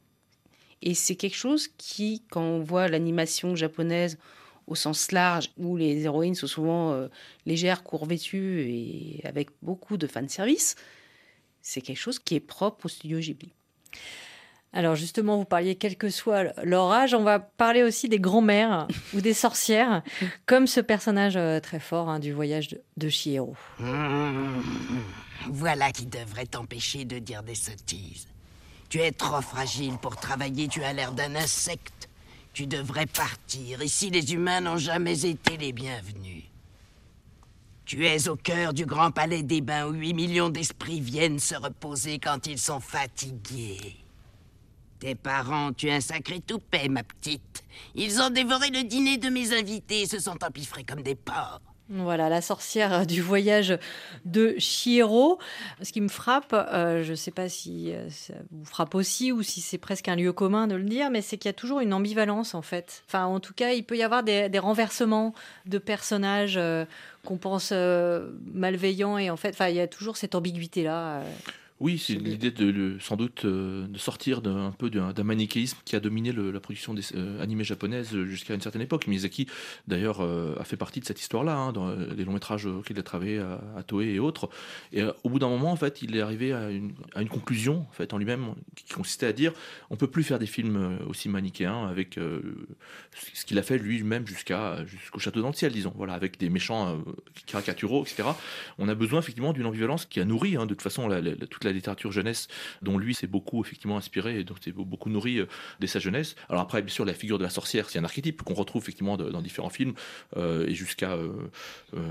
Speaker 3: Et c'est quelque chose qui, quand on voit l'animation japonaise au sens large, où les héroïnes sont souvent euh, légères, court vêtues et avec beaucoup de fanservice, c'est quelque chose qui est propre au studio Ghibli.
Speaker 1: Alors justement, vous parliez quel que soit leur âge, on va parler aussi des grands-mères ou des sorcières, comme ce personnage euh, très fort hein, du voyage de, de Chihiro.
Speaker 8: Mmh. voilà qui devrait t'empêcher de dire des sottises. Tu es trop fragile pour travailler, tu as l'air d'un insecte. Tu devrais partir. Ici, les humains n'ont jamais été les bienvenus. Tu es au cœur du grand palais des bains où 8 millions d'esprits viennent se reposer quand ils sont fatigués. Tes parents tuent un sacré toupet, ma petite. Ils ont dévoré le dîner de mes invités et se sont empiffrés comme des porcs.
Speaker 1: Voilà, la sorcière du voyage de Chihiro. Ce qui me frappe, euh, je ne sais pas si euh, ça vous frappe aussi ou si c'est presque un lieu commun de le dire, mais c'est qu'il y a toujours une ambivalence en fait. Enfin, en tout cas, il peut y avoir des, renversements de personnages euh, qu'on pense malveillants et en fait, il y a toujours cette ambiguïté-là.
Speaker 5: Oui, c'est l'idée de, sans doute euh, de sortir d'un peu d'un manichéisme qui a dominé la production des euh, animés japonaises jusqu'à une certaine époque. Miyazaki, d'ailleurs, euh, a fait partie de cette histoire-là, hein, dans les longs métrages auxquels il a travaillé à, Toei et autres. Et au bout d'un moment, en fait, il est arrivé à une, à une conclusion, en fait, en lui-même, qui consistait à dire on peut plus faire des films aussi manichéens avec ce qu'il a fait lui-même jusqu'à jusqu'au Château dans le ciel, disons, voilà, avec des méchants caricaturaux, etc. On a besoin effectivement d'une ambivalence qui a nourri, hein, de toute façon, la, toute la la littérature jeunesse, dont lui s'est beaucoup effectivement inspiré et dont s'est beaucoup nourri euh, dès sa jeunesse. Alors après, bien sûr, la figure de la sorcière, c'est un archétype qu'on retrouve effectivement dans différents films euh, et jusqu'à euh,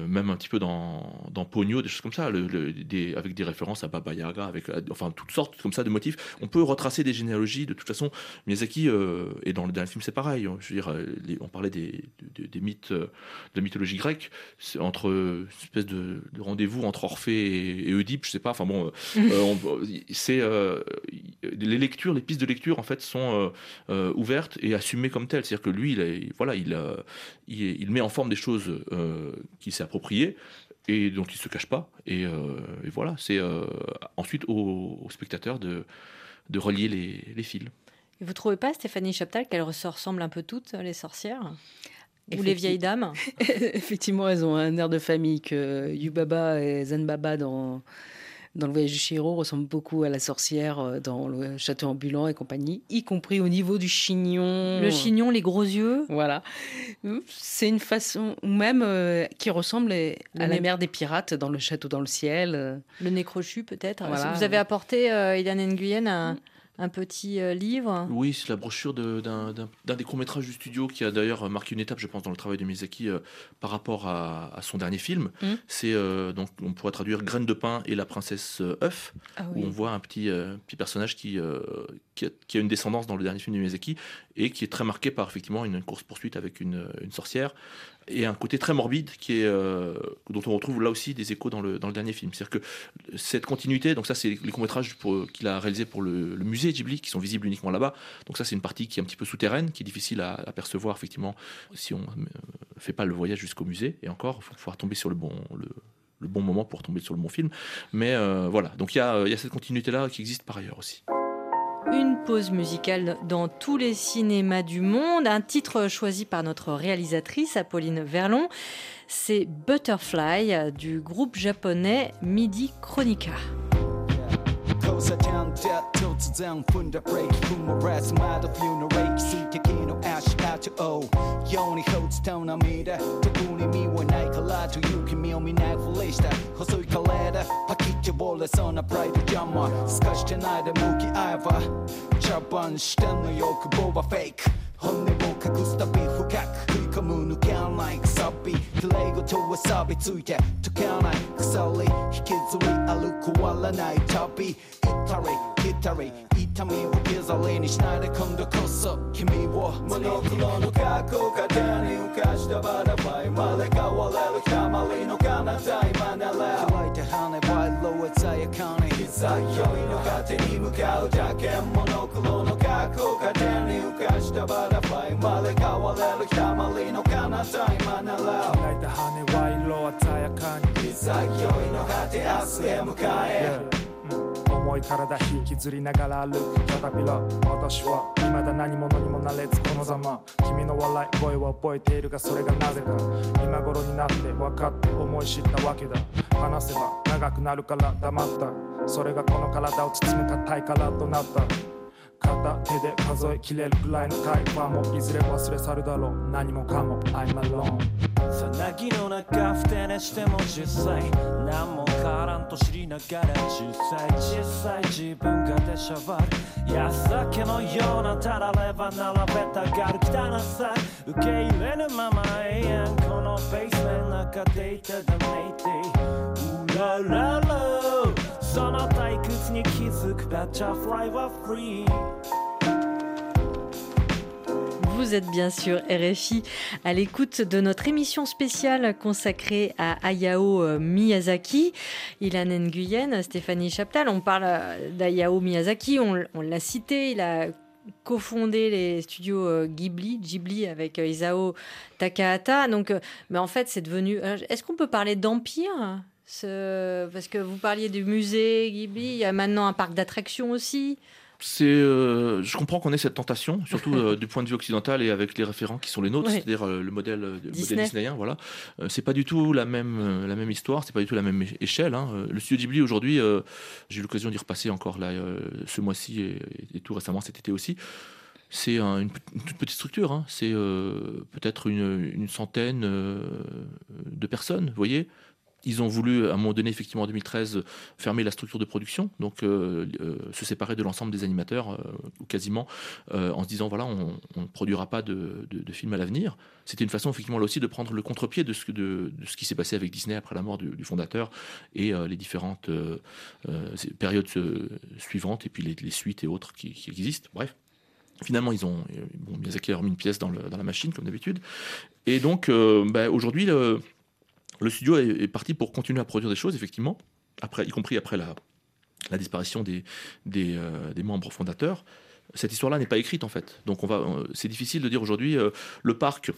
Speaker 5: même un petit peu dans, dans Pogno, des choses comme ça, avec des références à Baba Yaga, avec enfin toutes sortes comme ça de motifs. On peut retracer des généalogies. De toute façon, Miyazaki et dans le dernier film, c'est pareil. Dire, on parlait des, des, mythes de la mythologie grecque, entre une espèce de, rendez-vous entre Orphée et, Oedipe, je sais pas. Enfin bon, c'est les lectures, les pistes de lecture en fait sont ouvertes et assumées comme telles. C'est-à-dire que lui, il, voilà, il, il, met en forme des choses qu'il s'est appropriées et dont il se cache pas. Et, voilà, c'est ensuite au, spectateur de, de relier les, les fils.
Speaker 1: Et vous trouvez pas, Stéphanie Chaptal, qu'elles se ressemblent un peu toutes, les sorcières? Ou les vieilles dames?
Speaker 3: Effectivement, elles ont un air de famille que Yubaba et Zenbaba dans, dans le voyage du Chiro ressemblent beaucoup à la sorcière euh, dans le château ambulant et compagnie, y compris au niveau du chignon.
Speaker 1: Le chignon, les gros yeux.
Speaker 3: Voilà. C'est une façon, ou même euh, qui ressemble à la mère des pirates dans le château dans le ciel. Euh.
Speaker 1: Le nez crochu peut-être. Vous avez apporté, euh, Ilan Nguyen, un, un petit euh, livre.
Speaker 5: Oui, c'est la brochure d'un des courts-métrages du studio qui a d'ailleurs marqué une étape, je pense, dans le travail de Miyazaki euh, par rapport à, son dernier film. Mmh. C'est euh, donc, on pourrait traduire Graine de pain et la princesse œuf, ah où on voit un petit, petit personnage qui, qui a, une descendance dans le dernier film de Miyazaki et qui est très marqué par effectivement une course-poursuite avec une, une sorcière et un côté très morbide qui est, euh, dont on retrouve là aussi des échos dans le, dans le dernier film. C'est-à-dire que cette continuité, donc ça c'est les courts-métrages qu'il a réalisés pour le, musée Ghibli qui sont visibles uniquement là-bas. Donc ça c'est une partie qui est un petit peu souterraine, qui est difficile à, percevoir effectivement si on ne fait pas le voyage jusqu'au musée. Et encore, il faut pouvoir tomber sur le bon, le, bon moment pour tomber sur le bon film. Mais euh, voilà, donc il y a, y a cette continuité-là qui existe par ailleurs aussi
Speaker 1: une pause musicale dans tous les cinémas du monde. Un titre choisi par notre réalisatrice Apolline Verlon, c'est Butterfly du groupe japonais Midi Chronica. だ冬の冷気水滴の足跡を世に放つと涙特に身はないからという君を見ないふりした細いカレーでパキッて折れそうなプライド邪魔透かしてないで向き合えば茶番してんの欲望はフェイク本音を隠すたび深く食い込む抜けないくさび綺麗事は錆びついて解かない鎖引きずり歩く終わらない旅行ったり来たり 痛みを置き去りにしないで今度こそ君をモノクロの過去過手に浮かしたバラバイまで変われるたまりの彼方今なら開いて跳ねば色へ鮮やかに膝酔いの果てに向かうだけモノクロの過去過手に浮かしたバラ butterfly 生まれ変われるたまりの彼方今なら開いた羽は色鮮やかに潔いの果て明日へ迎え、yeah. 重い体引きずりながら歩く。キャタピラ私は未だ何者にもなれずこのざま。君の笑い声は覚えているがそれがなぜか。今頃になって分かって思い知ったわけだ。話せば長くなるから黙った。それがこの体を包む硬いからとなった。片手で数えきれるくらいの会話もいずれ忘れ去るだろう。何もかも I'm alone さなぎの中ふて寝しても実際何も変わらんと知りながら実際実際自分が出しゃばる安酒のようなたられば並べたがる汚さ受け入れぬまま永遠このベースメン中でいただめいてうららら
Speaker 12: その退屈に気づくバッチャフライはフリー
Speaker 1: Vous êtes bien sûr RFI à l'écoute de notre émission spéciale consacrée à Hayao euh, Miyazaki. Ilan Nguyen, Stéphanie Chaptal, on parle euh, d'Hayao Miyazaki, on, l'a cité, il a cofondé les studios euh, Ghibli, Ghibli avec Isao Takahata. Donc, mais en fait, c'est devenu. Est-ce qu'on peut parler d'empire parce que vous parliez du musée Ghibli, il y a maintenant un parc d'attractions aussi.
Speaker 5: C'est, euh, je comprends qu'on ait cette tentation, surtout euh, du point de vue occidental et avec les référents qui sont les nôtres, c'est-à-dire euh, le modèle, le Disney. disneyen. Voilà, c'est pas du tout la même la même histoire, c'est pas du tout la même échelle. Hein. Le studio Ghibli aujourd'hui, j'ai eu l'occasion d'y repasser encore là ce mois-ci et, tout récemment cet été aussi. C'est une, toute petite structure, hein. c'est peut-être une, une, centaine de personnes, vous voyez ils ont voulu, à un moment donné, effectivement en 2013, fermer la structure de production, donc euh, euh, se séparer de l'ensemble des animateurs, euh, ou quasiment, en se disant voilà, on ne produira pas de, de, films à l'avenir. C'était une façon, effectivement, là aussi, de prendre le contre-pied de ce, qui s'est passé avec Disney après la mort du, fondateur et les différentes périodes suivantes, et puis les, suites et autres qui, existent. Bref. Finalement, ils ont, bon, Miyazaki a remis une pièce dans, la machine, comme d'habitude. Et donc, bah, aujourd'hui, le studio est, parti pour continuer à produire des choses, effectivement, après, y compris après la, disparition des, des, membres fondateurs. Cette histoire-là n'est pas écrite en fait. Donc on va, c'est difficile de dire aujourd'hui le parc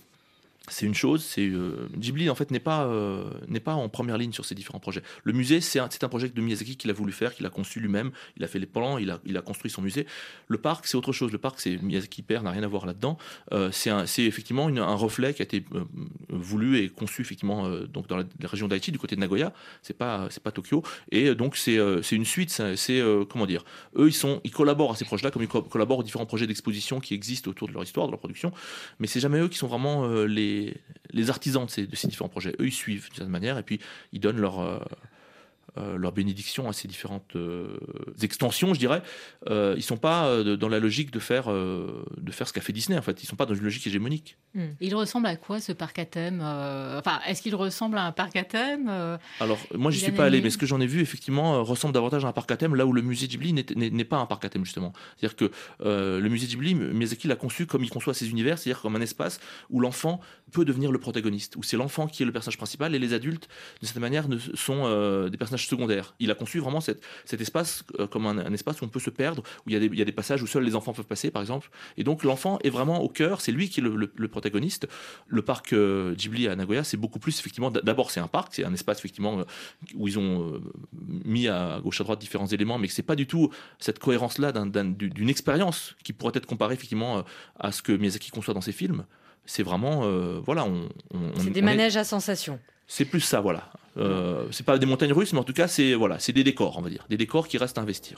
Speaker 5: c'est une chose, c'est euh, Ghibli en fait n'est pas euh, n'est pas en première ligne sur ces différents projets. Le musée c'est un, un projet de Miyazaki qu'il a voulu faire, qu'il a conçu lui-même, il a fait les plans, il a, il a construit son musée. Le parc c'est autre chose, le parc c'est Miyazaki père n'a rien à voir là-dedans. Euh, c'est effectivement un reflet qui a été voulu et conçu effectivement donc dans la, région d'Aichi du côté de Nagoya, c'est pas c'est pas Tokyo et donc c'est c'est une suite, c'est comment dire, eux ils sont ils collaborent à ces projets-là comme ils collaborent aux différents projets d'exposition qui existent autour de leur histoire, de leur production, mais c'est jamais eux qui sont vraiment les les, artisans de ces, différents projets. Eux, ils suivent d'une certaine manière et puis ils donnent leur, euh, leur bénédiction à ces différentes euh, extensions, je dirais, euh, ils sont pas euh, dans la logique de faire, de faire ce qu'a fait Disney. En fait, ils sont pas dans une logique hégémonique.
Speaker 2: Hmm. Il ressemble à quoi ce parc à thème Enfin, est-ce qu'il ressemble à un parc à thème
Speaker 5: Alors, moi, j'y suis pas allé, mais ce que j'en ai vu, effectivement, ressemble davantage à un parc à thème, là où le musée Ghibli n'est pas un parc à thème justement. C'est-à-dire que le musée Ghibli, Miyazaki l'a conçu comme il conçoit ses univers, c'est-à-dire comme un espace où l'enfant peut devenir le protagoniste, où c'est l'enfant qui est le personnage principal et les adultes, de cette manière, sont des personnages secondaire. Il a conçu vraiment cet espace euh, comme un, espace où on peut se perdre, où il y, a des, il y, a des, passages où seuls les enfants peuvent passer, par exemple. Et donc l'enfant est vraiment au cœur, c'est lui qui est le, protagoniste. Le parc euh, Ghibli à Nagoya, c'est beaucoup plus, effectivement, d'abord c'est un parc, c'est un espace, effectivement, euh, où ils ont mis à gauche à droite différents éléments, mais que c'est pas du tout cette cohérence-là d'une expérience qui pourrait être comparée, effectivement, à ce que Miyazaki conçoit dans ses films c'est vraiment voilà on,
Speaker 1: c'est des manèges à sensations
Speaker 5: c'est plus ça, voilà. Euh, c'est pas des montagnes russes, mais en tout cas, c'est voilà, c'est des décors, on va dire, des décors qui restent à investir.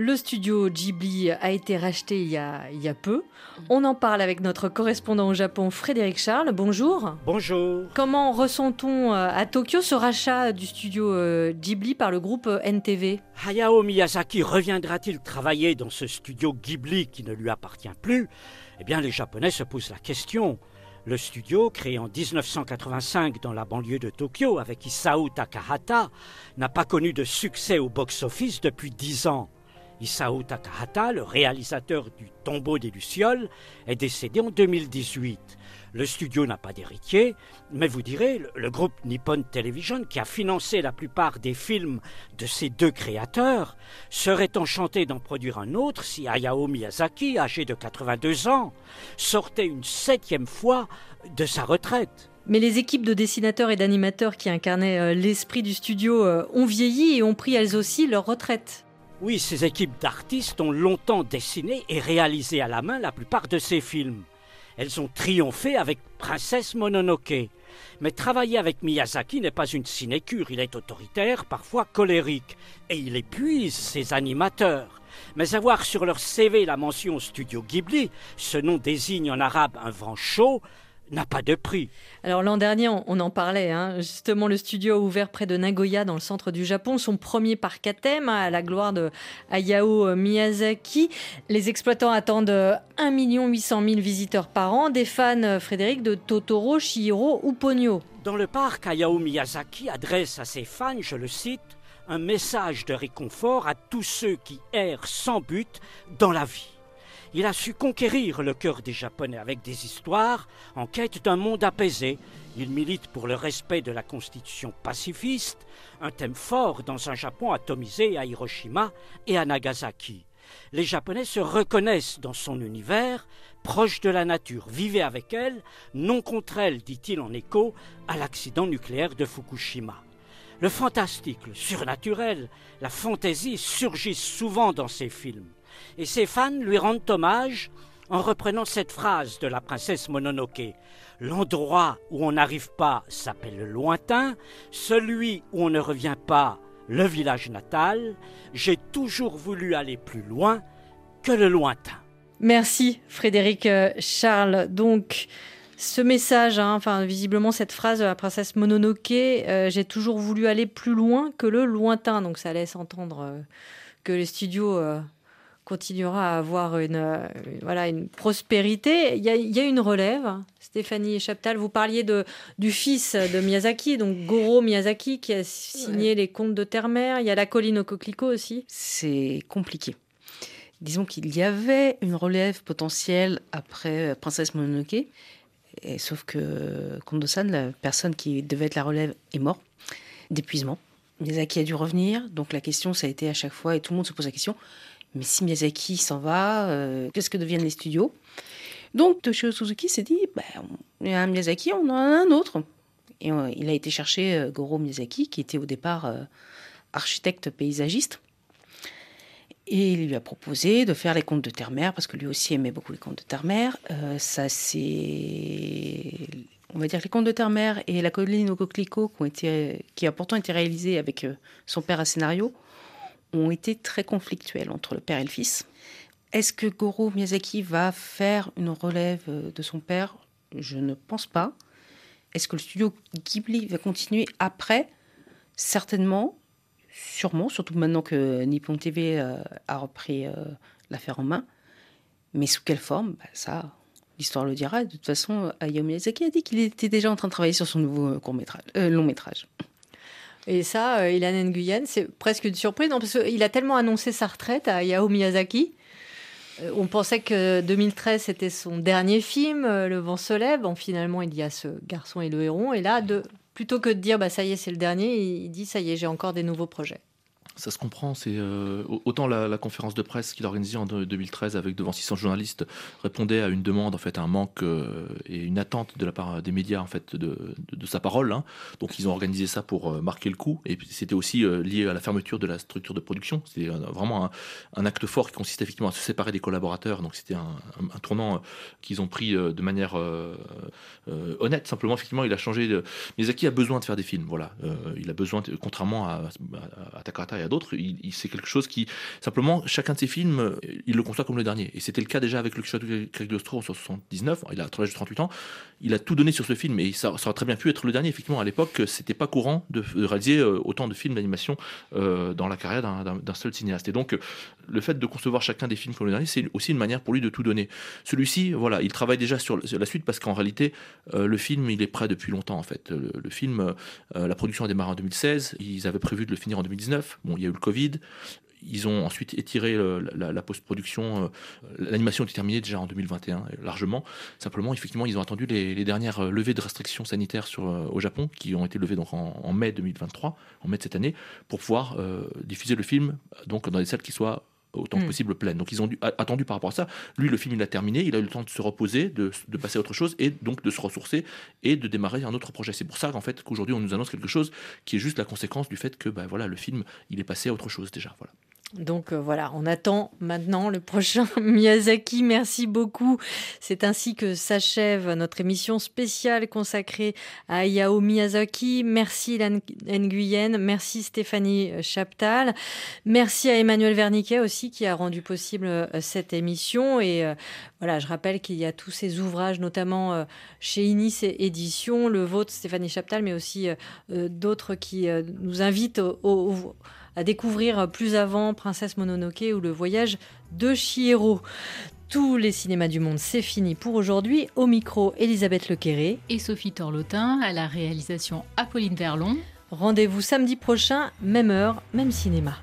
Speaker 1: Le studio Ghibli a été racheté il y a, il y a peu. On en parle avec notre correspondant au Japon, Frédéric Charles. Bonjour.
Speaker 13: Bonjour.
Speaker 1: Comment ressent-on euh, à Tokyo ce rachat du studio euh, Ghibli par le groupe euh, NTV
Speaker 13: Hayao Miyazaki reviendra-t-il travailler dans ce studio Ghibli qui ne lui appartient plus? Eh bien, les Japonais se posent la question. Le studio, créé en 1985 dans la banlieue de Tokyo avec Isao Takahata, n'a pas connu de succès au box-office depuis dix ans. Isao Takahata, le réalisateur du Tombeau des Lucioles, est décédé en 2018. Le studio n'a pas d'héritier, mais vous direz, le, groupe Nippon Television, qui a financé la plupart des films de ces deux créateurs, serait enchanté d'en produire un autre si Hayao Miyazaki, âgé de 82 ans, sortait une septième fois de sa retraite.
Speaker 1: Mais les équipes de dessinateurs et d'animateurs qui incarnaient euh, l'esprit du studio euh, ont vieilli et ont pris elles aussi leur retraite.
Speaker 13: Oui, ces équipes d'artistes ont longtemps dessiné et réalisé à la main la plupart de ces films. Elles ont triomphé avec Princesse Mononoke. Mais travailler avec Miyazaki n'est pas une sinécure, il est autoritaire, parfois colérique, et il épuise ses animateurs. Mais avoir sur leur CV la mention Studio Ghibli, ce nom désigne en arabe un vent chaud, n'a pas de prix.
Speaker 1: Alors l'an dernier, on en parlait, hein. justement le studio a ouvert près de Nagoya dans le centre du Japon, son premier parc à thème à la gloire de Hayao Miyazaki. Les exploitants attendent 1 800 000 visiteurs par an, des fans, Frédéric, de Totoro, Shihiro ou Ponyo?
Speaker 13: Dans le parc, Hayao Miyazaki adresse à ses fans, je le cite, un message de réconfort à tous ceux qui errent sans but dans la vie il a su conquérir le cœur des Japonais avec des histoires en quête d'un monde apaisé. Il milite pour le respect de la constitution pacifiste, un thème fort dans un Japon atomisé à Hiroshima et à Nagasaki. Les Japonais se reconnaissent dans son univers, proche de la nature. Vivez avec elle, non contre elle, dit-il en écho à l'accident nucléaire de Fukushima. Le fantastique, le surnaturel, la fantaisie surgissent souvent dans ses films et ses fans lui rendent hommage en reprenant cette phrase de la princesse Mononoke. L'endroit où on n'arrive pas s'appelle le lointain, celui où on ne revient pas le village natal. J'ai toujours voulu aller plus loin que le lointain.
Speaker 1: Merci Frédéric euh, Charles. Donc ce message, hein, enfin visiblement cette phrase de la princesse Mononoke, euh, j'ai toujours voulu aller plus loin que le lointain. Donc ça laisse entendre euh, que les studios continuera à avoir une, euh, voilà, une prospérité. Il y, a, une relève. Stéphanie Chaptal, vous parliez de, du fils de Miyazaki, donc Goro Miyazaki, qui a signé les contes de Terre-Mère. Il y a la colline au coquelicot aussi.
Speaker 3: C'est compliqué. Disons qu'il y avait une relève potentielle après Princesse Mononoke, sauf que Kondo-san, la personne qui devait être la relève, est mort d'épuisement. Miyazaki a dû revenir, donc la question, ça a été à chaque fois, et tout le monde se pose la question, mais si Miyazaki s'en va, euh, qu'est-ce que deviennent les studios? Donc Toshio Suzuki s'est dit, il y a un Miyazaki, on en a un autre. Et euh, il a été chercher euh, Goro Miyazaki, qui était au départ architecte paysagiste. Et il lui a proposé de faire les contes de terre-mer, parce que lui aussi aimait beaucoup les contes de terre-mer. ça, c'est on va dire les contes de terre-mer et la colline au coquelicot, qui, été, qui a pourtant été réalisé avec euh, son père à scénario, ont été très conflictuels entre le père et le fils. Est-ce que Goro Miyazaki va faire une relève euh, de son père? Je ne pense pas. Est-ce que le studio Ghibli va continuer après? Certainement, sûrement, surtout maintenant que Nippon TV euh, a repris l'affaire en main. Mais sous quelle forme? Bah, Ça, l'histoire le dira. De toute façon, Hayao Miyazaki a dit qu'il était déjà en train de travailler sur son nouveau euh, court métrage, euh, long métrage.
Speaker 1: Et ça, euh, Ilan Nguyen, c'est presque une surprise, non, parce qu'il a tellement annoncé sa retraite à Hayao Miyazaki. On pensait que 2013 c'était son dernier film, Le vent se lève. Bon, finalement, il y a ce garçon et le héron. Et là, de, plutôt que de dire bah ça y est, c'est le dernier, il dit ça y est, j'ai encore des nouveaux projets
Speaker 5: ça se comprend. C'est euh, autant la, conférence de presse qu'il a organisée en 2013 avec devant 600 journalistes répondait à une demande, en fait, à un manque euh, et une attente de la part des médias, en fait, de, sa parole. Hein. Donc, ils ont organisé ça pour euh, marquer le coup. Et c'était aussi lié à la fermeture de la structure de production. C'était vraiment un, acte fort qui consistait effectivement à se séparer des collaborateurs. Donc, c'était un, tournant qu'ils ont pris de manière honnête. Simplement, effectivement, il a changé. De... Miyazaki a besoin de faire des films. Voilà, il a besoin, contrairement à, à, et à d'autres, il, c'est quelque chose qui, simplement, chacun de ses films, il le conçoit comme le dernier. Et c'était le cas déjà avec le de Cagliostro sur 79, il a travaillé 38 ans, il a tout donné sur ce film, et ça, aurait très bien pu être le dernier. Effectivement, à l'époque, c'était pas courant de, réaliser euh, autant de films d'animation euh, dans la carrière d'un seul cinéaste. Et donc, le fait de concevoir chacun des films comme le dernier, c'est aussi une manière pour lui de tout donner. Celui-ci, voilà, il travaille déjà sur, la suite parce qu'en réalité, euh, le film, il est prêt depuis longtemps, en fait. Le, film, la production a démarré en 2016, ils avaient prévu de le finir en 2019. Bon, il y a eu le Covid. Ils ont ensuite étiré la, post-production. Euh, l'animation était terminée déjà en 2021, largement. Simplement, effectivement, ils ont attendu les, dernières euh, levées de restrictions sanitaires euh, au Japon, qui ont été levées donc en, mai 2023, en mai de cette année, pour pouvoir diffuser le film donc, dans des salles qui soient autant que hmm. possible pleine. Donc ils ont attendu par rapport à ça. Lui, le film, il a terminé, il a eu le temps de se reposer, de, passer à autre chose et donc de se ressourcer et de démarrer un autre projet. C'est pour ça qu'en fait qu'aujourd'hui on nous annonce quelque chose qui est juste la conséquence du fait que bah, voilà, le film, il est passé à autre chose déjà. Voilà.
Speaker 1: Donc euh, voilà, on attend maintenant le prochain Miyazaki. Merci beaucoup. C'est ainsi que s'achève notre émission spéciale consacrée à Hayao Miyazaki. Merci Lan Nguyen, merci Stéphanie Chaptal, merci à Emmanuel Verniquet aussi qui a rendu possible euh, cette émission. Et euh, voilà, je rappelle qu'il y a tous ces ouvrages, notamment chez Inis Éditions, le vôtre Stéphanie Chaptal, mais aussi d'autres qui nous invitent au à découvrir plus avant Princesse Mononoke ou le voyage de Chihiro. Tous les cinémas du monde, c'est fini pour aujourd'hui. Au micro, Elisabeth Lequéré.
Speaker 2: Et Sophie Torlotin, à la réalisation Apolline Verlon.
Speaker 1: Rendez-vous samedi prochain, même heure, même cinéma.